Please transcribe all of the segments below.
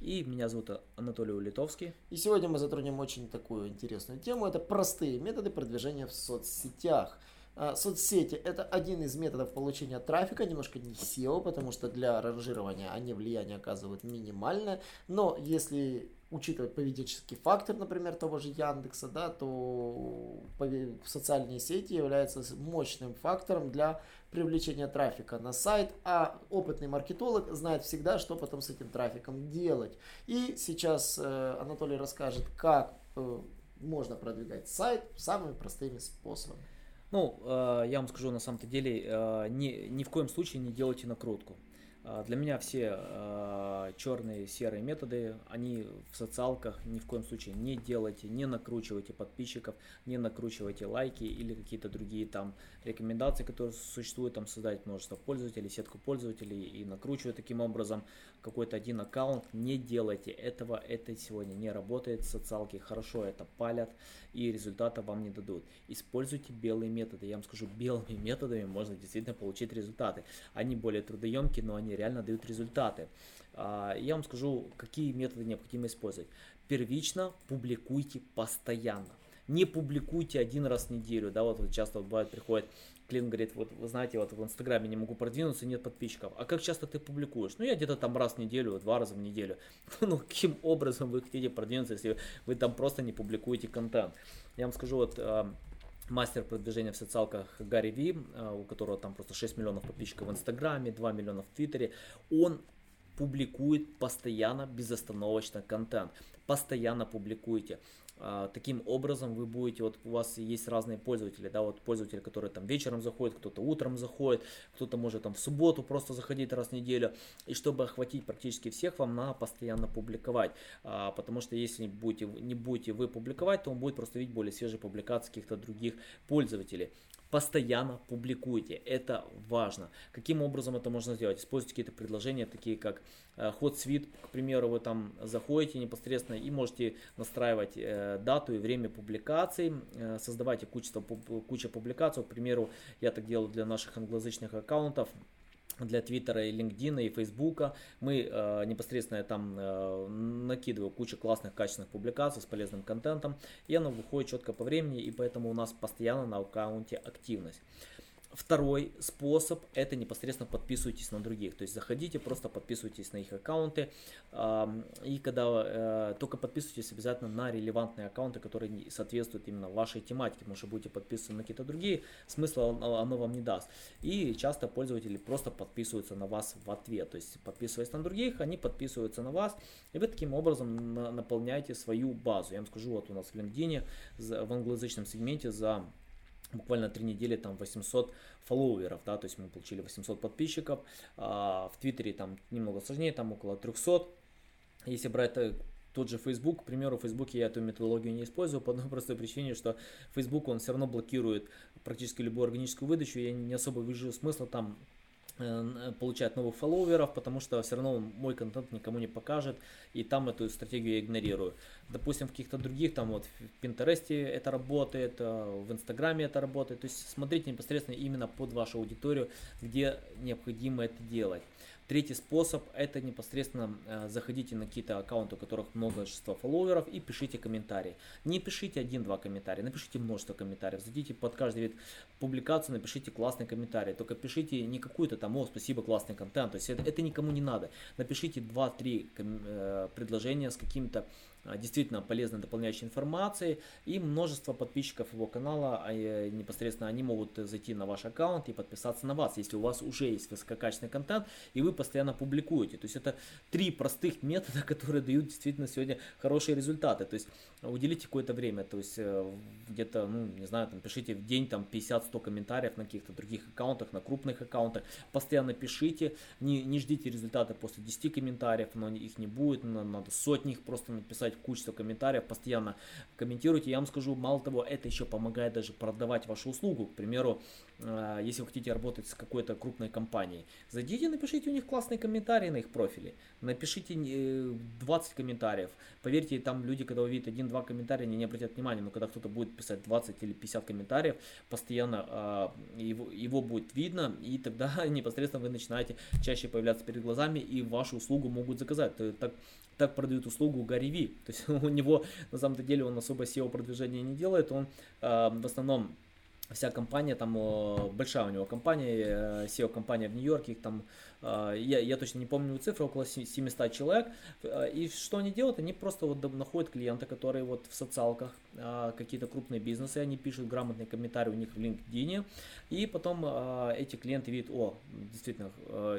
и меня зовут Анатолий Улитовский. И сегодня мы затронем очень такую интересную тему. Это простые методы продвижения в соцсетях. А, соцсети – это один из методов получения трафика, немножко не SEO, потому что для ранжирования они влияние оказывают минимальное. Но если учитывать поведенческий фактор, например, того же Яндекса, да, то социальные сети являются мощным фактором для привлечения трафика на сайт, а опытный маркетолог знает всегда, что потом с этим трафиком делать. И сейчас э, Анатолий расскажет, как э, можно продвигать сайт самыми простыми способами. Ну, э, я вам скажу на самом-то деле, э, ни, ни в коем случае не делайте накрутку. Э, для меня все э, черные, серые методы, они в социалках ни в коем случае не делайте, не накручивайте подписчиков, не накручивайте лайки или какие-то другие там рекомендации, которые существуют, там создать множество пользователей, сетку пользователей и накручивать таким образом какой-то один аккаунт. Не делайте этого, это сегодня не работает, социалки хорошо это палят и результата вам не дадут. Используйте белые методы, я вам скажу, белыми методами можно действительно получить результаты. Они более трудоемкие, но они реально дают результаты. А, я вам скажу, какие методы необходимо использовать. Первично публикуйте постоянно. Не публикуйте один раз в неделю, да, вот часто вот бывает приходит клиент говорит, вот вы знаете, вот в Инстаграме не могу продвинуться, нет подписчиков. А как часто ты публикуешь? Ну, я где-то там раз в неделю, два раза в неделю. Ну, каким образом вы хотите продвинуться, если вы там просто не публикуете контент? Я вам скажу, вот а, мастер продвижения в социалках Гарри Ви, а, у которого там просто 6 миллионов подписчиков в Инстаграме, 2 миллиона в Твиттере, он публикует постоянно, безостановочно контент. Постоянно публикуйте. А, таким образом вы будете, вот у вас есть разные пользователи, да, вот пользователи, которые там вечером заходят, кто-то утром заходит, кто-то может там в субботу просто заходить раз в неделю, и чтобы охватить практически всех, вам надо постоянно публиковать, а, потому что если будете, не будете вы публиковать, то он будет просто видеть более свежие публикации каких-то других пользователей постоянно публикуйте. Это важно. Каким образом это можно сделать? Используйте какие-то предложения, такие как э, ход свит, к примеру, вы там заходите непосредственно и можете настраивать э, дату и время публикаций, э, создавайте кучу, кучу публикаций. К примеру, я так делаю для наших англоязычных аккаунтов для Твиттера и LinkedIn и Фейсбука. Мы э, непосредственно там э, накидываю кучу классных, качественных публикаций с полезным контентом, и оно выходит четко по времени, и поэтому у нас постоянно на аккаунте активность. Второй способ это непосредственно подписывайтесь на других. То есть заходите, просто подписывайтесь на их аккаунты. И когда э, только подписывайтесь обязательно на релевантные аккаунты, которые соответствуют именно вашей тематике. Потому что будете подписываться на какие-то другие, смысла оно вам не даст. И часто пользователи просто подписываются на вас в ответ. То есть подписываясь на других, они подписываются на вас. И вы таким образом наполняете свою базу. Я вам скажу, вот у нас в LinkedIn в англоязычном сегменте за буквально три недели там 800 фолловеров, да, то есть мы получили 800 подписчиков, а в Твиттере там немного сложнее, там около 300. Если брать тот же Facebook, к примеру, в Facebook я эту методологию не использую по одной простой причине, что Facebook он все равно блокирует практически любую органическую выдачу, я не особо вижу смысла там получать новых фолловеров, потому что все равно мой контент никому не покажет, и там эту стратегию я игнорирую. Допустим, в каких-то других, там вот в Пинтересте это работает, э, в Инстаграме это работает, то есть смотрите непосредственно именно под вашу аудиторию, где необходимо это делать. Третий способ это непосредственно э, заходите на какие-то аккаунты, у которых множество фолловеров и пишите комментарии. Не пишите один-два комментария, напишите множество комментариев. Зайдите под каждый вид публикации, напишите классный комментарий. Только пишите не какую-то там, о, спасибо, классный контент. То есть это, это никому не надо. Напишите 2-3 э, предложения с каким-то действительно полезной дополняющей информацией и множество подписчиков его канала, а, э, непосредственно они могут зайти на ваш аккаунт и подписаться на вас, если у вас уже есть высококачественный контент и вы постоянно публикуете. То есть это три простых метода, которые дают действительно сегодня хорошие результаты. То есть уделите какое-то время, то есть э, где-то, ну, не знаю, там, пишите в день там 50-100 комментариев на каких-то других аккаунтах, на крупных аккаунтах, постоянно пишите, не, не ждите результата после 10 комментариев, но их не будет, надо сотни их просто написать, кучу комментариев, постоянно комментируйте, я вам скажу, мало того, это еще помогает даже продавать вашу услугу, к примеру, э, если вы хотите работать с какой-то крупной компанией, зайдите, напишите у них классные комментарии на их профиле, напишите 20 э, комментариев, поверьте, там люди, когда увидят один один-два комментария, они не обратят внимания, но когда кто-то будет писать 20 или 50 комментариев, постоянно э, его, его будет видно, и тогда непосредственно вы начинаете чаще появляться перед глазами, и вашу услугу могут заказать. Так, так продают услугу Гарри Ви. То есть у него на самом деле он особо SEO продвижения не делает, он э, в основном вся компания, там большая у него компания, SEO-компания в Нью-Йорке, их там, а, я, я точно не помню цифры, около 700 человек. А, и что они делают? Они просто вот находят клиента, которые вот в социалках, какие-то крупные бизнесы, они пишут грамотные комментарии у них в LinkedIn, и потом эти клиенты видят, о, действительно,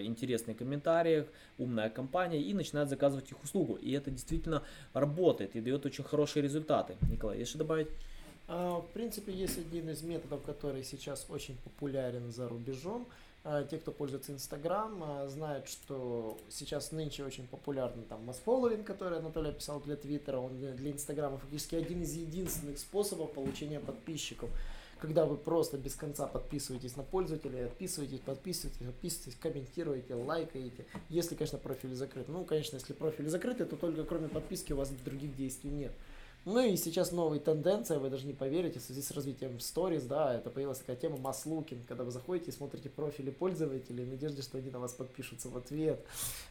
интересные комментарии, умная компания, и начинают заказывать их услугу. И это действительно работает и дает очень хорошие результаты. Николай, есть что добавить? А, в принципе, есть один из методов, который сейчас очень популярен за рубежом. А, те, кто пользуется Инстаграм, а, знают, что сейчас нынче очень популярный там масфолловинг, который Анатолий описал для Твиттера, он для Инстаграма фактически один из единственных способов получения подписчиков. Когда вы просто без конца подписываетесь на пользователей, отписываетесь, подписываетесь, подписываетесь, комментируете, лайкаете. Если, конечно, профиль закрыт. Ну, конечно, если профиль закрыт, то только кроме подписки у вас других действий нет. Ну и сейчас новая тенденция, вы даже не поверите, в связи с развитием stories, да, это появилась такая тема масс-лукинг, когда вы заходите и смотрите профили пользователей в надежде, что они на вас подпишутся в ответ.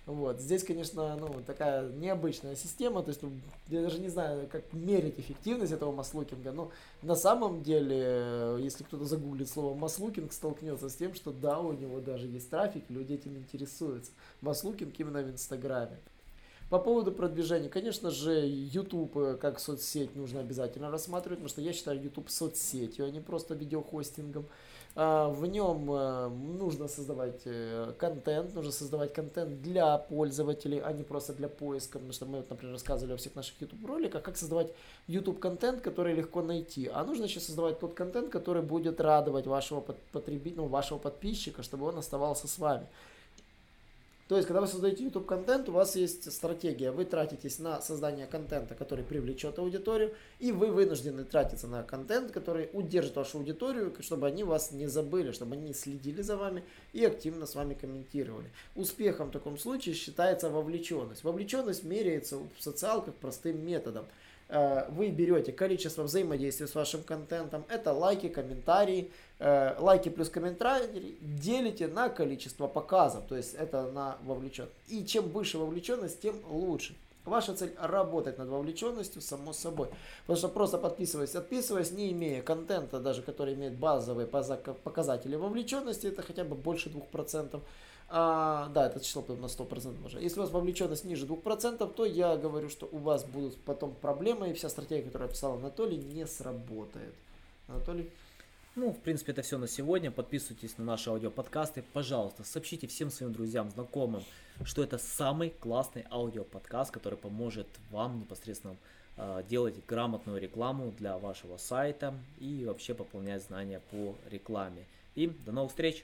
Вот. Здесь, конечно, ну, такая необычная система, то есть ну, я даже не знаю, как мерить эффективность этого масс-лукинга, но на самом деле, если кто-то загуглит слово масс-лукинг, столкнется с тем, что да, у него даже есть трафик, люди этим интересуются. Масс-лукинг именно в Инстаграме. По поводу продвижения, конечно же, YouTube э, как соцсеть нужно обязательно рассматривать, потому что я считаю YouTube соцсетью, а не просто видеохостингом. А, в нем э, нужно создавать э, контент, нужно создавать контент для пользователей, а не просто для поиска, потому что мы, например, рассказывали о всех наших YouTube роликах, как создавать YouTube контент, который легко найти. А нужно сейчас создавать тот контент, который будет радовать вашего потребителя, ну, вашего подписчика, чтобы он оставался с вами. То есть, когда вы создаете YouTube контент, у вас есть стратегия. Вы тратитесь на создание контента, который привлечет аудиторию, и вы вынуждены тратиться на контент, который удержит вашу аудиторию, чтобы они вас не забыли, чтобы они следили за вами и активно с вами комментировали. Успехом в таком случае считается вовлеченность. Вовлеченность меряется в социалках простым методом – вы берете количество взаимодействия с вашим контентом, это лайки, комментарии, э, лайки плюс комментарии делите на количество показов, то есть это на вовлеченность. И чем выше вовлеченность, тем лучше. Ваша цель работать над вовлеченностью, само собой. Потому что просто подписываясь, отписываясь, не имея контента, даже который имеет базовые показатели вовлеченности, это хотя бы больше 2%, а, да, это число на 100% уже. Если у вас вовлеченность ниже 2%, то я говорю, что у вас будут потом проблемы, и вся стратегия, которую описал Анатолий, не сработает. Анатолий? Ну, в принципе, это все на сегодня. Подписывайтесь на наши аудиоподкасты. Пожалуйста, сообщите всем своим друзьям, знакомым, что это самый классный аудиоподкаст, который поможет вам непосредственно э, делать грамотную рекламу для вашего сайта и вообще пополнять знания по рекламе. И до новых встреч!